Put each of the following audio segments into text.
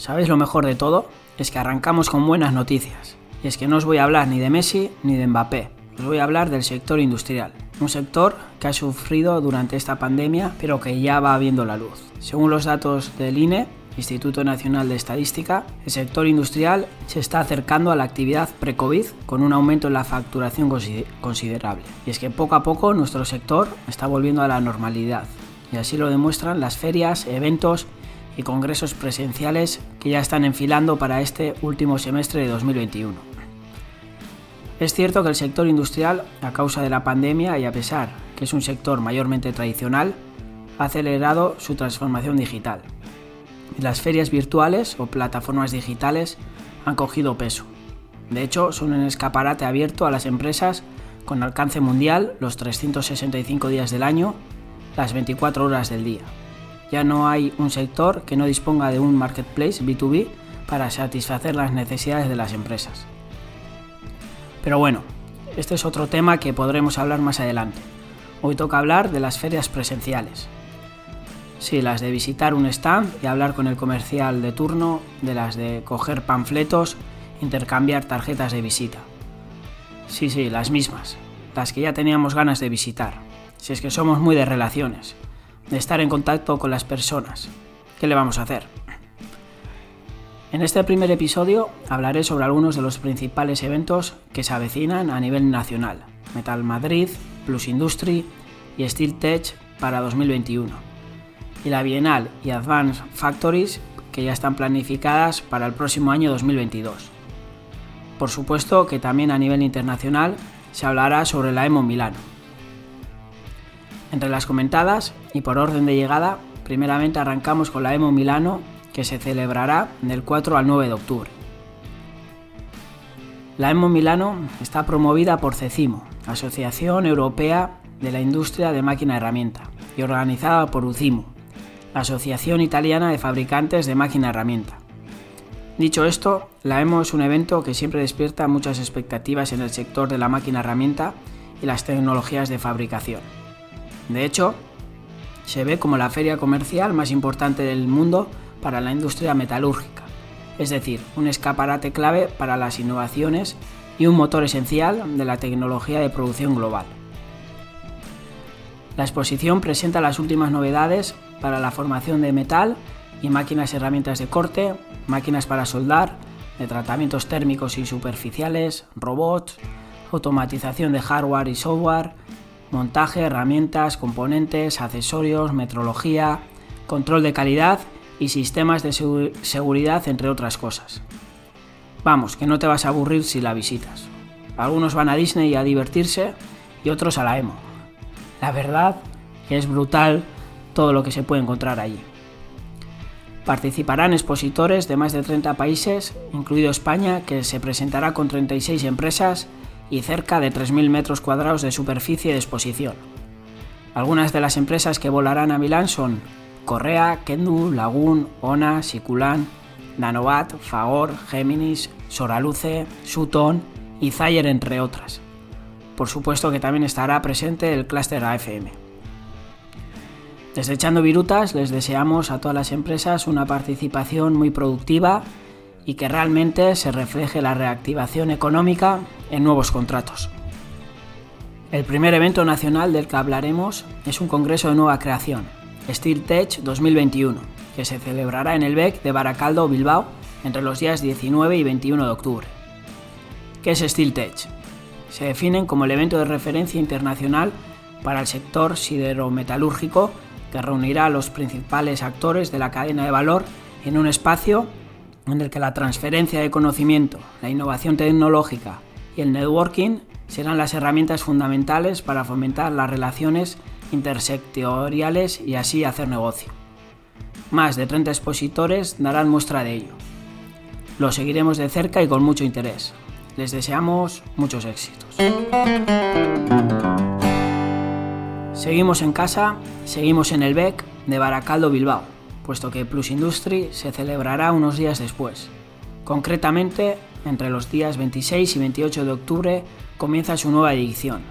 ¿Sabéis lo mejor de todo? Es que arrancamos con buenas noticias. Y es que no os voy a hablar ni de Messi ni de Mbappé. Os voy a hablar del sector industrial. Un sector que ha sufrido durante esta pandemia, pero que ya va viendo la luz. Según los datos del INE, Instituto Nacional de Estadística, el sector industrial se está acercando a la actividad pre-COVID con un aumento en la facturación considerable. Y es que poco a poco nuestro sector está volviendo a la normalidad. Y así lo demuestran las ferias, eventos y congresos presenciales que ya están enfilando para este último semestre de 2021. Es cierto que el sector industrial, a causa de la pandemia y a pesar que es un sector mayormente tradicional, ha acelerado su transformación digital. Las ferias virtuales o plataformas digitales han cogido peso. De hecho, son un escaparate abierto a las empresas con alcance mundial los 365 días del año, las 24 horas del día. Ya no hay un sector que no disponga de un marketplace B2B para satisfacer las necesidades de las empresas. Pero bueno, este es otro tema que podremos hablar más adelante. Hoy toca hablar de las ferias presenciales. Sí, las de visitar un stand y hablar con el comercial de turno, de las de coger panfletos, intercambiar tarjetas de visita. Sí, sí, las mismas, las que ya teníamos ganas de visitar, si es que somos muy de relaciones estar en contacto con las personas. ¿Qué le vamos a hacer? En este primer episodio hablaré sobre algunos de los principales eventos que se avecinan a nivel nacional. Metal Madrid, Plus Industry y Steel Tech para 2021. Y la Bienal y Advanced Factories que ya están planificadas para el próximo año 2022. Por supuesto que también a nivel internacional se hablará sobre la EMO Milano. Entre las comentadas y por orden de llegada, primeramente arrancamos con la EMO Milano que se celebrará del 4 al 9 de octubre. La EMO Milano está promovida por CECIMO, Asociación Europea de la Industria de Máquina Herramienta, y organizada por UCIMO, Asociación Italiana de Fabricantes de Máquina Herramienta. Dicho esto, la EMO es un evento que siempre despierta muchas expectativas en el sector de la máquina herramienta y las tecnologías de fabricación. De hecho, se ve como la feria comercial más importante del mundo para la industria metalúrgica, es decir, un escaparate clave para las innovaciones y un motor esencial de la tecnología de producción global. La exposición presenta las últimas novedades para la formación de metal y máquinas herramientas de corte, máquinas para soldar, de tratamientos térmicos y superficiales, robots, automatización de hardware y software, montaje, herramientas, componentes, accesorios, metrología, control de calidad y sistemas de seguridad, entre otras cosas. Vamos, que no te vas a aburrir si la visitas. Algunos van a Disney a divertirse y otros a la emo. La verdad que es brutal todo lo que se puede encontrar allí. Participarán expositores de más de 30 países, incluido España, que se presentará con 36 empresas y cerca de 3.000 metros cuadrados de superficie de exposición. Algunas de las empresas que volarán a Milán son Correa, Kendu, Lagoon, Ona, Siculan, Nanovat, Fagor, Géminis, Soraluce, Sutton y Zayer, entre otras. Por supuesto que también estará presente el clúster AFM. Desde Echando Virutas les deseamos a todas las empresas una participación muy productiva y que realmente se refleje la reactivación económica en nuevos contratos. El primer evento nacional del que hablaremos es un congreso de nueva creación, Steel Tech 2021, que se celebrará en el BEC de Baracaldo, Bilbao, entre los días 19 y 21 de octubre. ¿Qué es Steel Tech? Se definen como el evento de referencia internacional para el sector siderometalúrgico que reunirá a los principales actores de la cadena de valor en un espacio en el que la transferencia de conocimiento, la innovación tecnológica y el networking serán las herramientas fundamentales para fomentar las relaciones intersectoriales y así hacer negocio. Más de 30 expositores darán muestra de ello. Lo seguiremos de cerca y con mucho interés. Les deseamos muchos éxitos. Seguimos en casa, seguimos en el BEC de Baracaldo Bilbao, puesto que Plus Industry se celebrará unos días después. Concretamente, entre los días 26 y 28 de octubre comienza su nueva edición.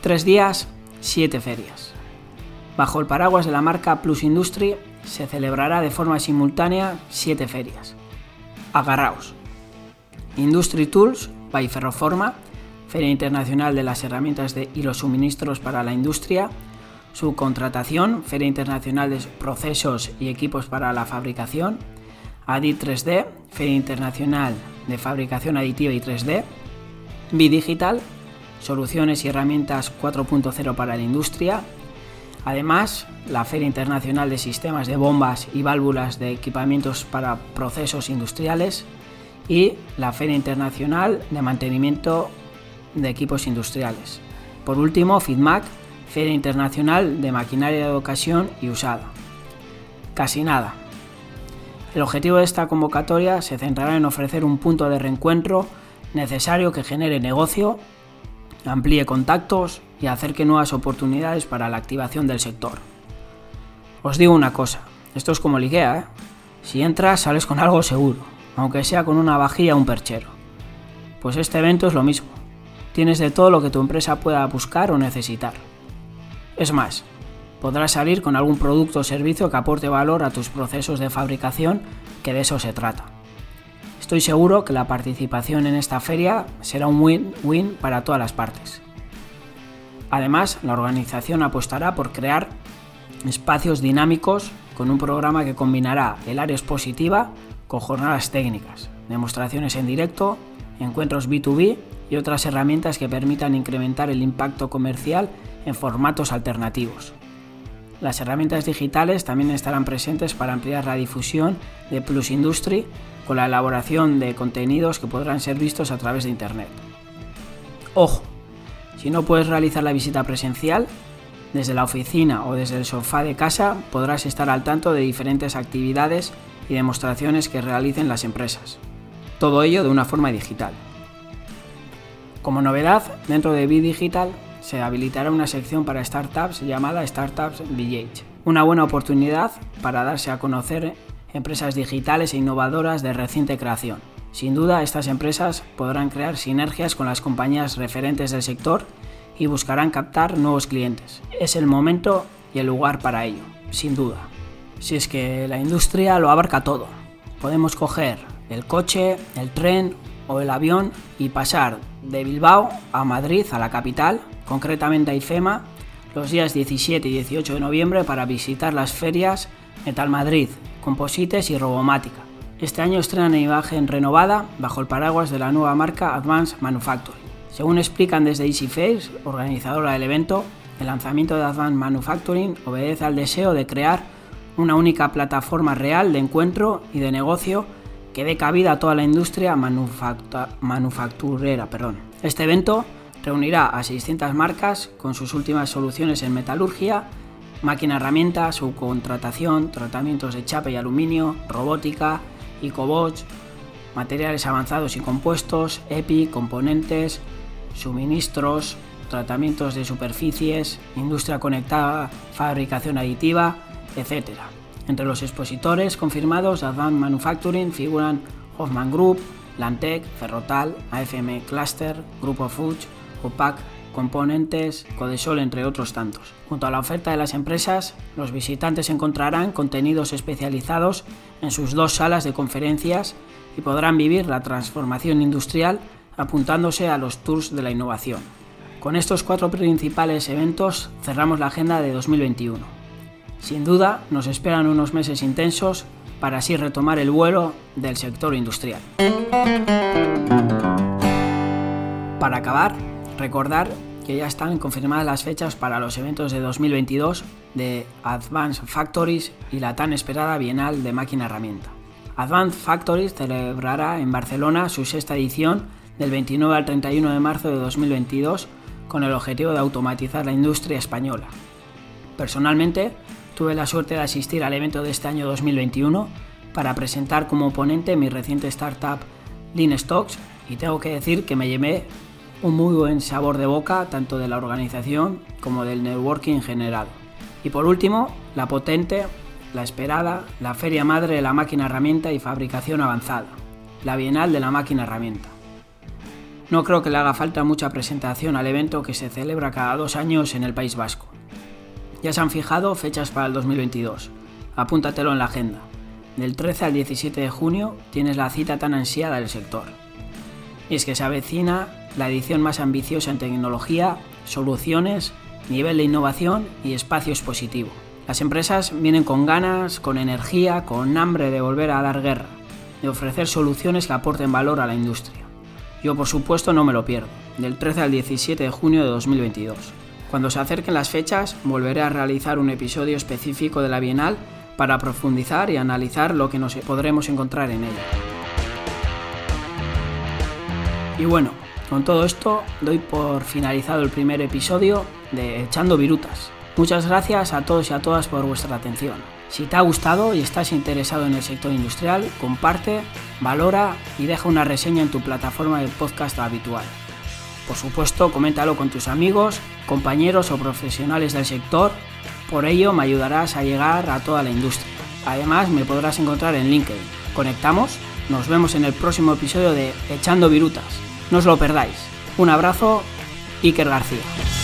Tres días, siete ferias. Bajo el paraguas de la marca Plus Industry se celebrará de forma simultánea siete ferias. Agarraos. Industry Tools by Ferroforma, Feria Internacional de las Herramientas de y los Suministros para la Industria, Subcontratación, Feria Internacional de Procesos y Equipos para la Fabricación, ADIT 3D, Feria Internacional de Fabricación Aditiva y 3D, Bidigital, Soluciones y Herramientas 4.0 para la Industria, Además, la Feria Internacional de Sistemas de Bombas y Válvulas de Equipamientos para Procesos Industriales y la Feria Internacional de Mantenimiento de equipos industriales. Por último, FIDMAC, Feria Internacional de Maquinaria de Ocasión y Usada. Casi nada. El objetivo de esta convocatoria se centrará en ofrecer un punto de reencuentro necesario que genere negocio, amplíe contactos y acerque nuevas oportunidades para la activación del sector. Os digo una cosa, esto es como el IKEA, ¿eh? Si entras sales con algo seguro, aunque sea con una vajilla o un perchero. Pues este evento es lo mismo tienes de todo lo que tu empresa pueda buscar o necesitar. Es más, podrás salir con algún producto o servicio que aporte valor a tus procesos de fabricación, que de eso se trata. Estoy seguro que la participación en esta feria será un win-win para todas las partes. Además, la organización apostará por crear espacios dinámicos con un programa que combinará el área expositiva con jornadas técnicas, demostraciones en directo, encuentros B2B y otras herramientas que permitan incrementar el impacto comercial en formatos alternativos. Las herramientas digitales también estarán presentes para ampliar la difusión de Plus Industry con la elaboración de contenidos que podrán ser vistos a través de Internet. Ojo, si no puedes realizar la visita presencial, desde la oficina o desde el sofá de casa podrás estar al tanto de diferentes actividades y demostraciones que realicen las empresas. Todo ello de una forma digital. Como novedad, dentro de B-Digital se habilitará una sección para startups llamada Startups Village, una buena oportunidad para darse a conocer empresas digitales e innovadoras de reciente creación. Sin duda, estas empresas podrán crear sinergias con las compañías referentes del sector y buscarán captar nuevos clientes. Es el momento y el lugar para ello, sin duda. Si es que la industria lo abarca todo. Podemos coger el coche, el tren o el avión y pasar de Bilbao a Madrid, a la capital, concretamente a IFEMA, los días 17 y 18 de noviembre para visitar las ferias Metal Madrid, Composites y Robomática. Este año estrenan imagen renovada bajo el paraguas de la nueva marca Advanced Manufacturing. Según explican desde EasyFace, organizadora del evento, el lanzamiento de Advanced Manufacturing obedece al deseo de crear una única plataforma real de encuentro y de negocio que dé cabida a toda la industria manufacturera. Perdón. Este evento reunirá a 600 marcas con sus últimas soluciones en metalurgia, máquina herramienta, subcontratación, tratamientos de chapa y aluminio, robótica, ecobots, materiales avanzados y compuestos, EPI, componentes, suministros, tratamientos de superficies, industria conectada, fabricación aditiva, etc. Entre los expositores confirmados de Advanced Manufacturing figuran Hoffman Group, Lantec, Ferrotal, AFM Cluster, Grupo Fuchs, OPAC, Componentes, Codesol, entre otros tantos. Junto a la oferta de las empresas, los visitantes encontrarán contenidos especializados en sus dos salas de conferencias y podrán vivir la transformación industrial apuntándose a los tours de la innovación. Con estos cuatro principales eventos cerramos la agenda de 2021. Sin duda, nos esperan unos meses intensos para así retomar el vuelo del sector industrial. Para acabar, recordar que ya están confirmadas las fechas para los eventos de 2022 de Advanced Factories y la tan esperada Bienal de Máquina Herramienta. Advanced Factories celebrará en Barcelona su sexta edición del 29 al 31 de marzo de 2022 con el objetivo de automatizar la industria española. Personalmente, tuve la suerte de asistir al evento de este año 2021 para presentar como ponente mi reciente startup Lean Stocks y tengo que decir que me llevé un muy buen sabor de boca tanto de la organización como del networking en general. Y por último, la potente, la esperada, la feria madre de la máquina herramienta y fabricación avanzada, la Bienal de la máquina herramienta. No creo que le haga falta mucha presentación al evento que se celebra cada dos años en el País Vasco. Ya se han fijado fechas para el 2022. Apúntatelo en la agenda. Del 13 al 17 de junio tienes la cita tan ansiada del sector. Y es que se avecina la edición más ambiciosa en tecnología, soluciones, nivel de innovación y espacio expositivo. Las empresas vienen con ganas, con energía, con hambre de volver a dar guerra, de ofrecer soluciones que aporten valor a la industria. Yo por supuesto no me lo pierdo, del 13 al 17 de junio de 2022. Cuando se acerquen las fechas volveré a realizar un episodio específico de la Bienal para profundizar y analizar lo que nos podremos encontrar en ella. Y bueno, con todo esto doy por finalizado el primer episodio de Echando Virutas. Muchas gracias a todos y a todas por vuestra atención. Si te ha gustado y estás interesado en el sector industrial, comparte, valora y deja una reseña en tu plataforma de podcast habitual. Por supuesto, coméntalo con tus amigos, compañeros o profesionales del sector. Por ello me ayudarás a llegar a toda la industria. Además, me podrás encontrar en LinkedIn. ¿Conectamos? Nos vemos en el próximo episodio de Echando Virutas. No os lo perdáis. Un abrazo, Iker García.